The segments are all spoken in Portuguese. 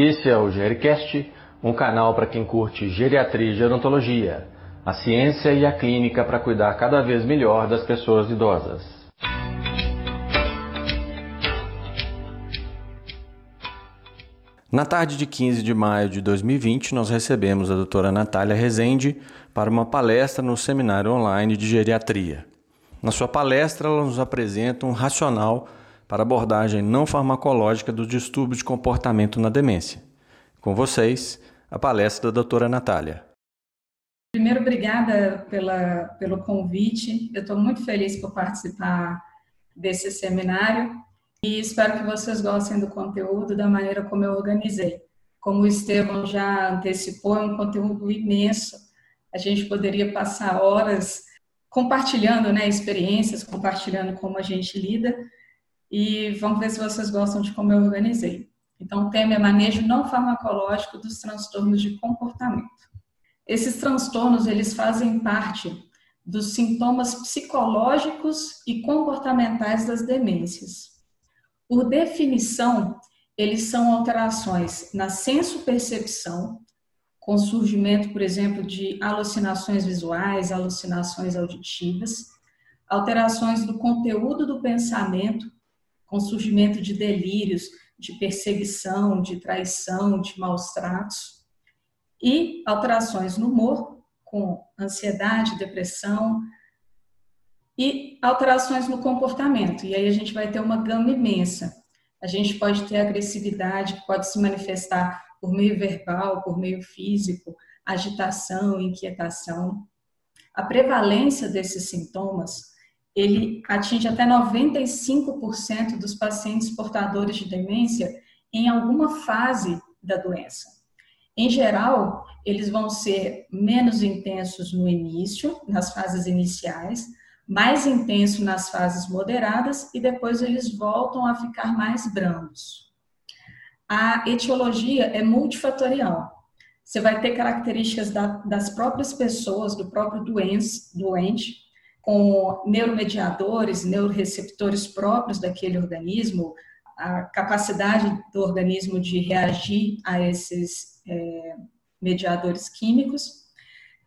Esse é o Gericast, um canal para quem curte geriatria e gerontologia, a ciência e a clínica para cuidar cada vez melhor das pessoas idosas. Na tarde de 15 de maio de 2020, nós recebemos a doutora Natália Rezende para uma palestra no seminário online de geriatria. Na sua palestra, ela nos apresenta um racional para abordagem não farmacológica dos distúrbios de comportamento na demência. Com vocês, a palestra da doutora Natália. Primeiro, obrigada pela, pelo convite. Eu estou muito feliz por participar desse seminário e espero que vocês gostem do conteúdo da maneira como eu organizei. Como o Estevam já antecipou, é um conteúdo imenso. A gente poderia passar horas compartilhando né, experiências, compartilhando como a gente lida, e vamos ver se vocês gostam de como eu organizei. Então, o tema é manejo não farmacológico dos transtornos de comportamento. Esses transtornos, eles fazem parte dos sintomas psicológicos e comportamentais das demências. Por definição, eles são alterações na senso-percepção, com surgimento, por exemplo, de alucinações visuais, alucinações auditivas, alterações do conteúdo do pensamento, com surgimento de delírios, de perseguição, de traição, de maus tratos, e alterações no humor, com ansiedade, depressão, e alterações no comportamento. E aí a gente vai ter uma gama imensa. A gente pode ter agressividade, que pode se manifestar por meio verbal, por meio físico, agitação, inquietação. A prevalência desses sintomas ele atinge até 95% dos pacientes portadores de demência em alguma fase da doença. Em geral, eles vão ser menos intensos no início, nas fases iniciais, mais intenso nas fases moderadas e depois eles voltam a ficar mais brandos. A etiologia é multifatorial. Você vai ter características das próprias pessoas, do próprio doente, com neuromediadores, neuroreceptores próprios daquele organismo, a capacidade do organismo de reagir a esses é, mediadores químicos.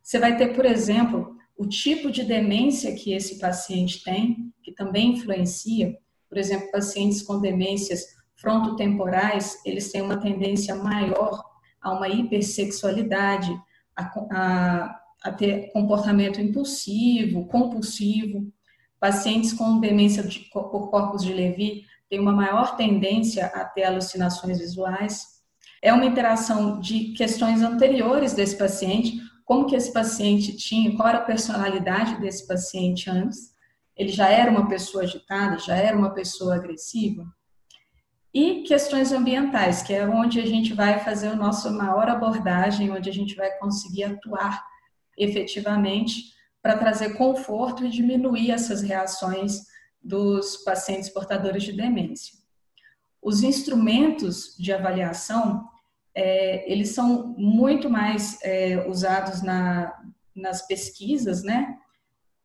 Você vai ter, por exemplo, o tipo de demência que esse paciente tem, que também influencia. Por exemplo, pacientes com demências frontotemporais, eles têm uma tendência maior a uma hipersexualidade, a, a a ter comportamento impulsivo, compulsivo. Pacientes com demência de, por corpos de Levy têm uma maior tendência a ter alucinações visuais. É uma interação de questões anteriores desse paciente, como que esse paciente tinha, qual era a personalidade desse paciente antes. Ele já era uma pessoa agitada, já era uma pessoa agressiva. E questões ambientais, que é onde a gente vai fazer a nossa maior abordagem, onde a gente vai conseguir atuar efetivamente para trazer conforto e diminuir essas reações dos pacientes portadores de demência. Os instrumentos de avaliação, é, eles são muito mais é, usados na, nas pesquisas, né?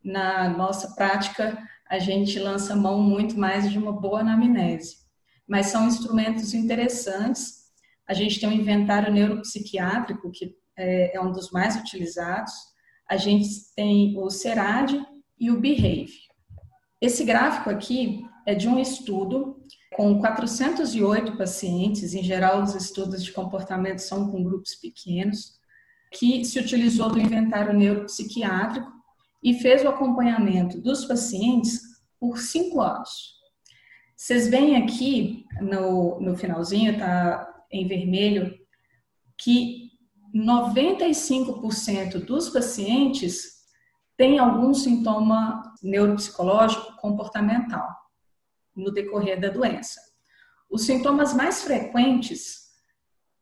Na nossa prática, a gente lança mão muito mais de uma boa anamnese. Mas são instrumentos interessantes. A gente tem um inventário neuropsiquiátrico, que é, é um dos mais utilizados. A gente tem o SERAD e o Behave. Esse gráfico aqui é de um estudo com 408 pacientes, em geral os estudos de comportamento são com grupos pequenos, que se utilizou do inventário neuropsiquiátrico e fez o acompanhamento dos pacientes por cinco anos. Vocês veem aqui no, no finalzinho, tá em vermelho, que 95% dos pacientes têm algum sintoma neuropsicológico comportamental no decorrer da doença. Os sintomas mais frequentes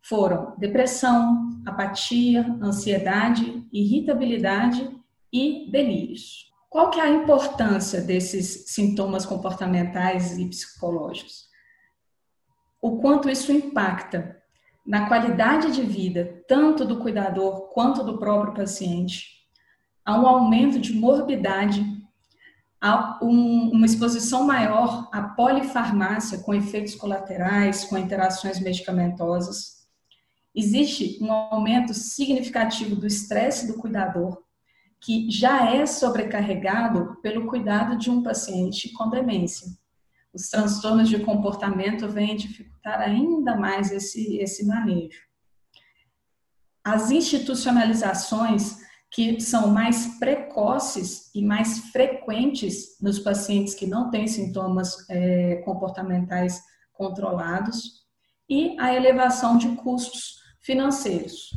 foram depressão, apatia, ansiedade, irritabilidade e delírios. Qual que é a importância desses sintomas comportamentais e psicológicos? O quanto isso impacta na qualidade de vida, tanto do cuidador quanto do próprio paciente. Há um aumento de morbidade, há um, uma exposição maior à polifarmácia com efeitos colaterais, com interações medicamentosas. existe um aumento significativo do estresse do cuidador, que já é sobrecarregado pelo cuidado de um paciente com demência. Os transtornos de comportamento vêm dificultar ainda mais esse, esse manejo. As institucionalizações que são mais precoces e mais frequentes nos pacientes que não têm sintomas é, comportamentais controlados e a elevação de custos financeiros.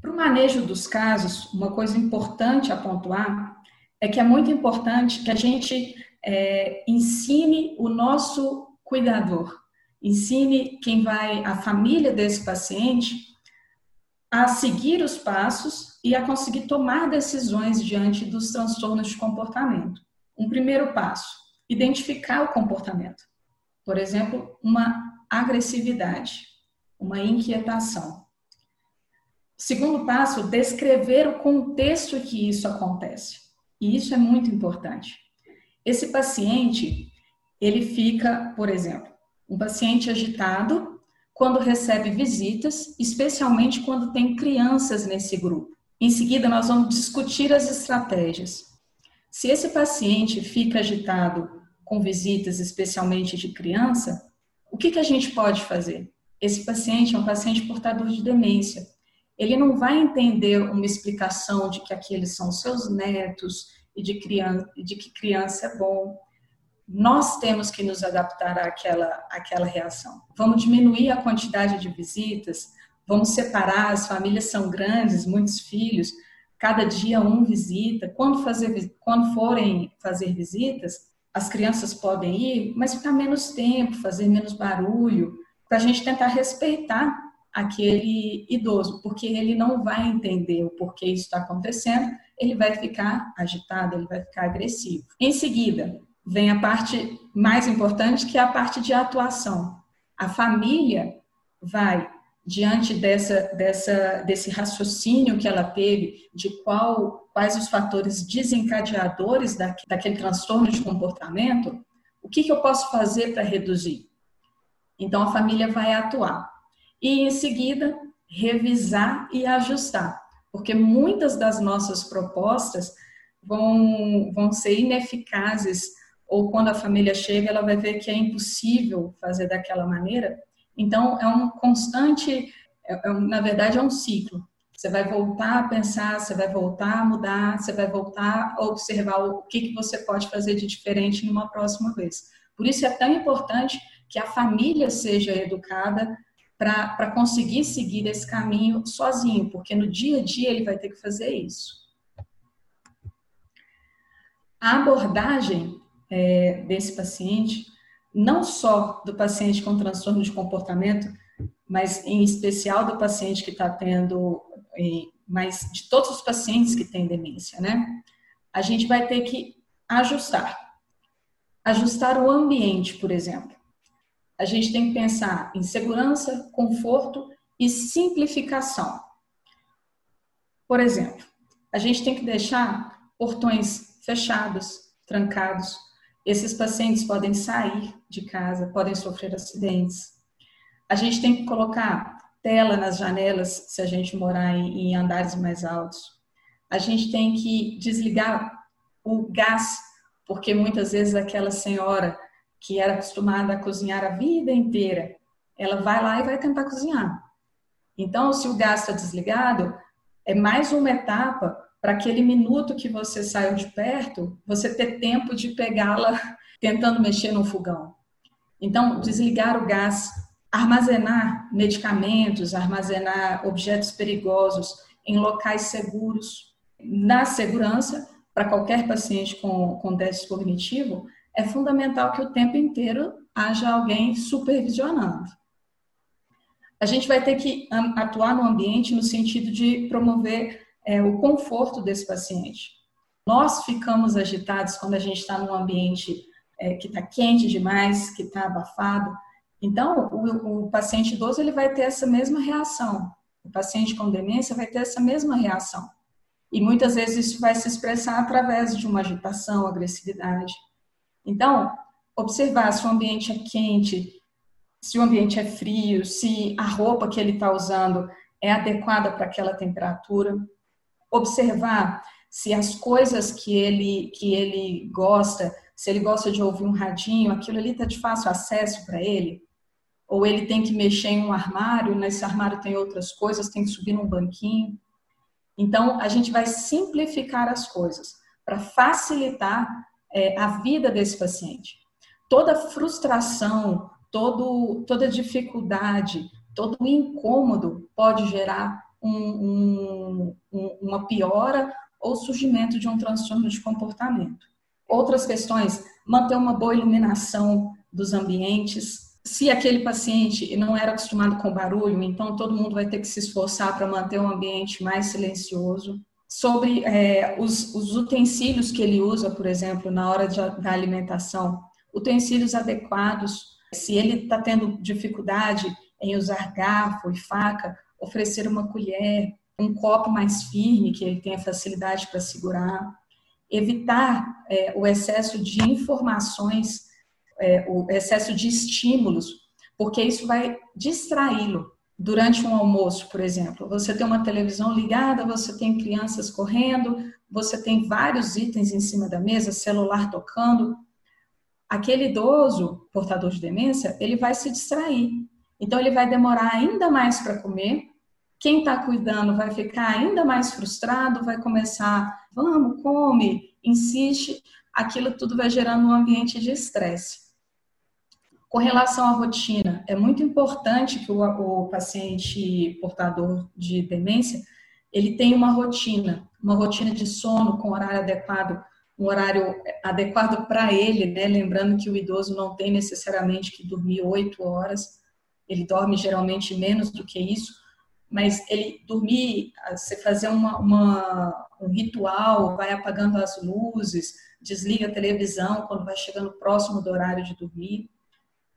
Para o manejo dos casos, uma coisa importante a pontuar é que é muito importante que a gente é, ensine o nosso cuidador, ensine quem vai, a família desse paciente, a seguir os passos e a conseguir tomar decisões diante dos transtornos de comportamento. Um primeiro passo, identificar o comportamento. Por exemplo, uma agressividade, uma inquietação. Segundo passo, descrever o contexto que isso acontece. E isso é muito importante. Esse paciente, ele fica, por exemplo, um paciente agitado quando recebe visitas, especialmente quando tem crianças nesse grupo. Em seguida, nós vamos discutir as estratégias. Se esse paciente fica agitado com visitas, especialmente de criança, o que, que a gente pode fazer? Esse paciente é um paciente portador de demência ele não vai entender uma explicação de que aqueles são seus netos e de, criança, de que criança é bom. Nós temos que nos adaptar àquela, àquela reação. Vamos diminuir a quantidade de visitas, vamos separar, as famílias são grandes, muitos filhos, cada dia um visita. Quando, fazer, quando forem fazer visitas, as crianças podem ir, mas ficar menos tempo, fazer menos barulho, para a gente tentar respeitar aquele idoso, porque ele não vai entender o porquê isso está acontecendo, ele vai ficar agitado, ele vai ficar agressivo. Em seguida, vem a parte mais importante, que é a parte de atuação. A família vai diante dessa, dessa, desse raciocínio que ela teve de qual, quais os fatores desencadeadores da, daquele transtorno de comportamento, o que, que eu posso fazer para reduzir? Então, a família vai atuar e em seguida revisar e ajustar, porque muitas das nossas propostas vão, vão ser ineficazes ou quando a família chega ela vai ver que é impossível fazer daquela maneira. Então é um constante, é, é, na verdade é um ciclo. Você vai voltar a pensar, você vai voltar a mudar, você vai voltar a observar o que, que você pode fazer de diferente numa próxima vez. Por isso é tão importante que a família seja educada para conseguir seguir esse caminho sozinho, porque no dia a dia ele vai ter que fazer isso. A abordagem é, desse paciente, não só do paciente com transtorno de comportamento, mas em especial do paciente que está tendo, mas de todos os pacientes que têm demência, né? A gente vai ter que ajustar. Ajustar o ambiente, por exemplo a gente tem que pensar em segurança, conforto e simplificação. Por exemplo, a gente tem que deixar portões fechados, trancados. Esses pacientes podem sair de casa, podem sofrer acidentes. A gente tem que colocar tela nas janelas se a gente morar em, andares mais altos. A gente tem que desligar o gás, porque muitas vezes aquela senhora que era acostumada a cozinhar a vida inteira, ela vai lá e vai tentar cozinhar. Então, se o gás está desligado, é mais uma etapa para aquele minuto que você saiu de perto, você ter tempo de pegá-la tentando mexer no fogão. Então, desligar o gás, armazenar medicamentos, armazenar objetos perigosos em locais seguros. Na segurança, para qualquer paciente com, com déficit cognitivo, é fundamental que o tempo inteiro haja alguém supervisionando. A gente vai ter que atuar no ambiente no sentido de promover é, o conforto desse paciente. Nós ficamos agitados quando a gente está num ambiente é, que está quente demais, que está abafado. Então, o, o paciente idoso ele vai ter essa mesma reação. O paciente com demência vai ter essa mesma reação. E muitas vezes isso vai se expressar através de uma agitação, agressividade. Então, observar se o ambiente é quente, se o ambiente é frio, se a roupa que ele está usando é adequada para aquela temperatura. Observar se as coisas que ele, que ele gosta, se ele gosta de ouvir um radinho, aquilo ali está de fácil acesso para ele. Ou ele tem que mexer em um armário, nesse armário tem outras coisas, tem que subir num banquinho. Então, a gente vai simplificar as coisas para facilitar é, a vida desse paciente. Toda frustração, todo, toda dificuldade, todo incômodo pode gerar um, um, uma piora ou surgimento de um transtorno de comportamento. Outras questões, manter uma boa iluminação dos ambientes. Se aquele paciente não era acostumado com barulho, então todo mundo vai ter que se esforçar para manter um ambiente mais silencioso. Sobre é, os, os, utensílios que ele usa, por exemplo, na hora de, da alimentação, utensílios adequados. Se ele está tendo dificuldade em usar garfo e faca, oferecer uma colher, um copo mais firme, que ele tenha facilidade para segurar. Evitar é, o excesso de informações, é, o excesso de estímulos, porque isso vai distraí-lo. Durante um almoço, por exemplo, você tem uma televisão ligada, você tem crianças correndo, você tem vários itens em cima da mesa, celular tocando, aquele idoso portador de demência, ele vai se distrair. Então, ele vai demorar ainda mais para comer. Quem está cuidando vai ficar ainda mais frustrado, vai começar, vamos, come, insiste. Aquilo tudo vai gerando um ambiente de estresse. Com relação à rotina, é muito importante que o, o paciente portador de demência ele tenha uma rotina, uma rotina de sono com horário adequado um horário adequado para ele, né? Lembrando que o idoso não tem necessariamente que dormir oito horas, ele dorme geralmente menos do que isso, mas ele dormir, você fazer uma, uma, um ritual, vai apagando as luzes, desliga a televisão quando vai chegando próximo do horário de dormir,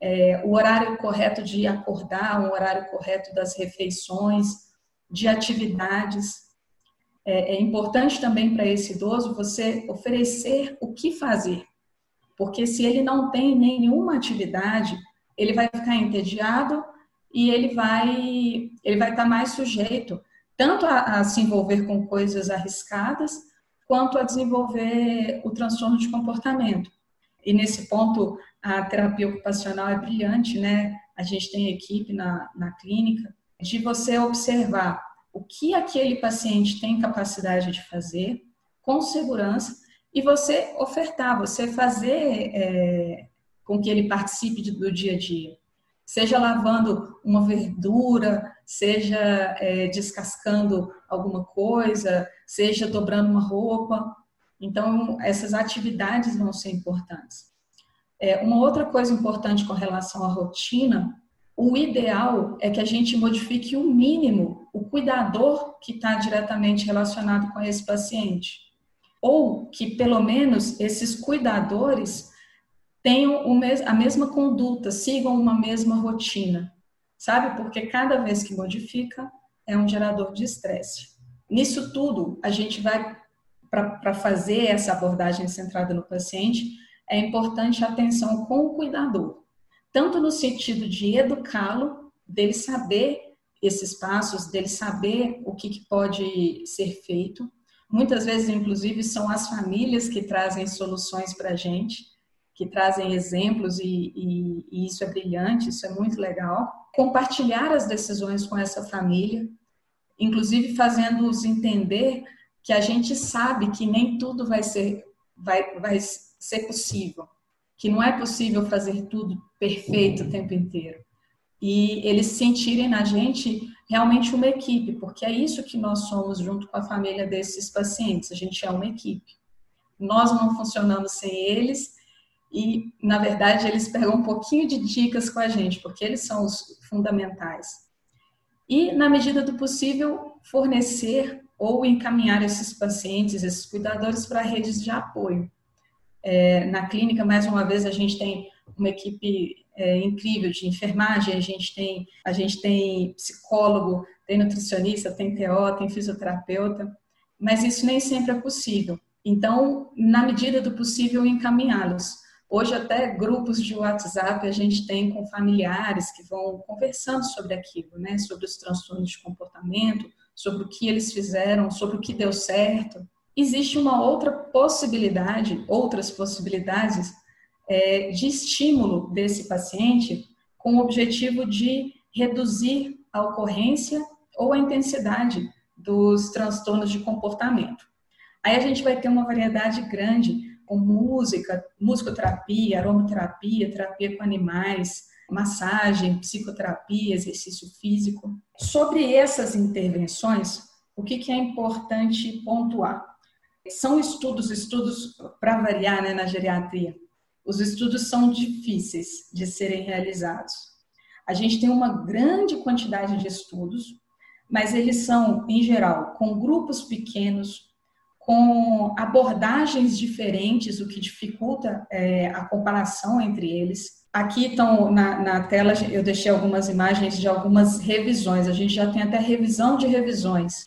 é, o horário correto de acordar, um horário correto das refeições, de atividades, é, é importante também para esse idoso você oferecer o que fazer, porque se ele não tem nenhuma atividade, ele vai ficar entediado e ele vai ele vai estar mais sujeito tanto a, a se envolver com coisas arriscadas quanto a desenvolver o transtorno de comportamento. E nesse ponto, a terapia ocupacional é brilhante, né? A gente tem equipe na, na clínica de você observar o que aquele paciente tem capacidade de fazer com segurança e você ofertar, você fazer é, com que ele participe do dia a dia. Seja lavando uma verdura, seja é, descascando alguma coisa, seja dobrando uma roupa. Então, essas atividades vão ser importantes. É, uma outra coisa importante com relação à rotina o ideal é que a gente modifique o mínimo o cuidador que está diretamente relacionado com esse paciente. Ou que, pelo menos, esses cuidadores tenham a mesma conduta, sigam uma mesma rotina, sabe? Porque cada vez que modifica, é um gerador de estresse. Nisso tudo, a gente vai, para fazer essa abordagem centrada no paciente, é importante a atenção com o cuidador tanto no sentido de educá-lo, dele saber esses passos, dele saber o que, que pode ser feito. Muitas vezes, inclusive, são as famílias que trazem soluções para a gente, que trazem exemplos, e, e, e isso é brilhante, isso é muito legal. Compartilhar as decisões com essa família, inclusive fazendo-os entender que a gente sabe que nem tudo vai ser, vai, vai ser possível, que não é possível fazer tudo perfeito o tempo inteiro. E eles sentirem na gente realmente uma equipe, porque é isso que nós somos junto com a família desses pacientes, a gente é uma equipe. Nós não funcionamos sem eles e, na verdade, eles pegam um pouquinho de dicas com a gente, porque eles são os fundamentais. E, na medida do possível, fornecer ou encaminhar esses pacientes, esses cuidadores para redes de apoio. É, na clínica, mais uma vez, a gente tem uma equipe é, incrível de enfermagem, a gente tem, a gente tem psicólogo, tem nutricionista, tem TO, tem fisioterapeuta, mas isso nem sempre é possível. Então, na medida do possível, encaminhá-los Hoje, até grupos de WhatsApp a gente tem com familiares que vão conversando sobre aquilo, né? Sobre os transtornos de comportamento, sobre o que eles fizeram, sobre o que deu certo. Existe uma outra possibilidade, outras possibilidades é, de estímulo desse paciente com o objetivo de reduzir a ocorrência ou a intensidade dos transtornos de comportamento. Aí a gente vai ter uma variedade grande com música, musicoterapia, aromaterapia, terapia com animais, massagem, psicoterapia, exercício físico. Sobre essas intervenções, o que, que é importante pontuar? São estudos, estudos para variar né, na geriatria. Os estudos são difíceis de serem realizados. A gente tem uma grande quantidade de estudos, mas eles são, em geral, com grupos pequenos, com abordagens diferentes, o que dificulta é, a comparação entre eles. Aqui estão na, na, tela, eu deixei algumas imagens de algumas revisões, a gente já tem até revisão de revisões.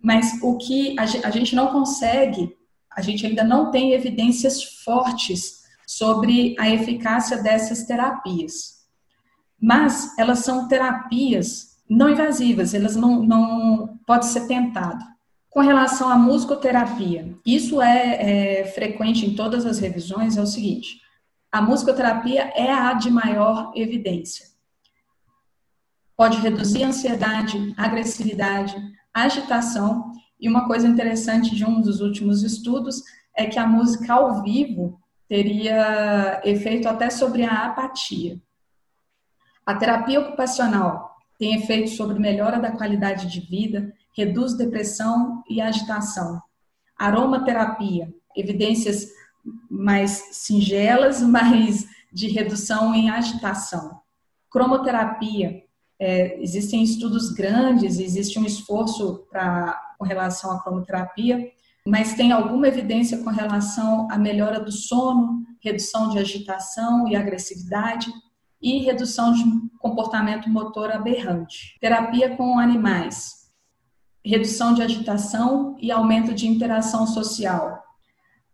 Mas o que a, gente não consegue, a gente ainda não tem evidências fortes sobre a eficácia dessas terapias. Mas elas são terapias não invasivas, elas não, não pode ser tentado. Com relação à musicoterapia, isso é, é frequente em todas as revisões, é o seguinte, a musicoterapia é a de maior evidência. Pode reduzir a ansiedade, agressividade, agitação, e uma coisa interessante de um dos últimos estudos é que a música ao vivo teria efeito até sobre a apatia. A terapia ocupacional tem efeito sobre melhora da qualidade de vida, reduz depressão e agitação. Aromaterapia, evidências mais singelas, mas de redução em agitação. Cromoterapia, é, existem estudos grandes, existe um esforço pra, com relação à cromoterapia, mas tem alguma evidência com relação à melhora do sono, redução de agitação e agressividade e redução de comportamento motor aberrante. Terapia com animais, redução de agitação e aumento de interação social.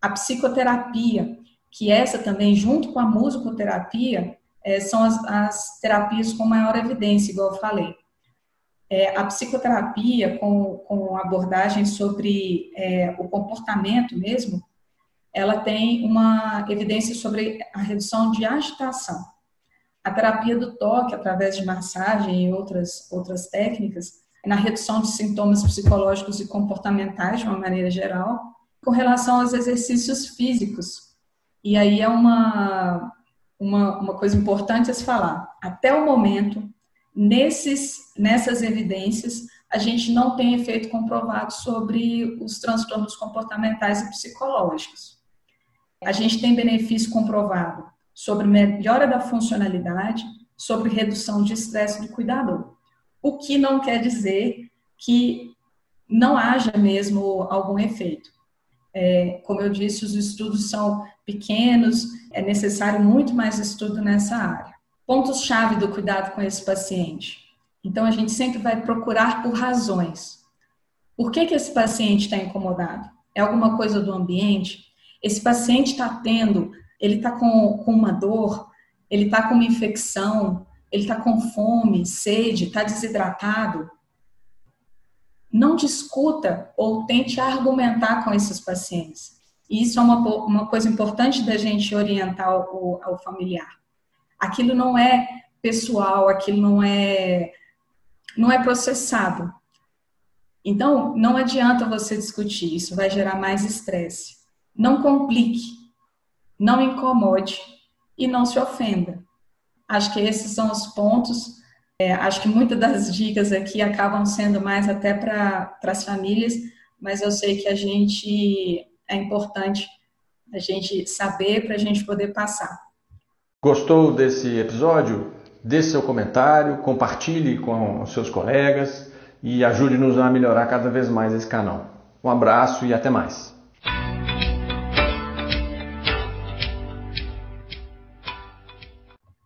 A psicoterapia, que essa também, junto com a musicoterapia, é, são as, as, terapias com maior evidência, igual eu falei. É, a psicoterapia, com, com abordagem sobre é, o comportamento mesmo, ela tem uma evidência sobre a redução de agitação. A terapia do toque, através de massagem e outras, outras técnicas, na redução de sintomas psicológicos e comportamentais, de uma maneira geral, com relação aos exercícios físicos. E aí é uma, uma, uma coisa importante a se falar. Até o momento, nesses, nessas evidências, a gente não tem efeito comprovado sobre os transtornos comportamentais e psicológicos. A gente tem benefício comprovado sobre melhora da funcionalidade, sobre redução de estresse do cuidador o que não quer dizer que não haja mesmo algum efeito. É, como eu disse, os estudos são pequenos, é necessário muito mais estudo nessa área. Pontos-chave do cuidado com esse paciente. Então, a gente sempre vai procurar por razões. Por que, que esse paciente está incomodado? É alguma coisa do ambiente? Esse paciente está tendo, ele está com, com uma dor, ele está com uma infecção, ele está com fome, sede, está desidratado, não discuta ou tente argumentar com esses pacientes. isso é uma, uma coisa importante da gente orientar o, ao familiar. Aquilo não é pessoal, aquilo não é, não é processado. Então, não adianta você discutir, isso vai gerar mais estresse. Não complique, não incomode e não se ofenda. Acho que esses são os pontos. É, acho que muitas das dicas aqui acabam sendo mais até para as famílias, mas eu sei que a gente é importante a gente saber para a gente poder passar. Gostou desse episódio? Deixe seu comentário, compartilhe com seus colegas e ajude-nos a melhorar cada vez mais esse canal. Um abraço e até mais.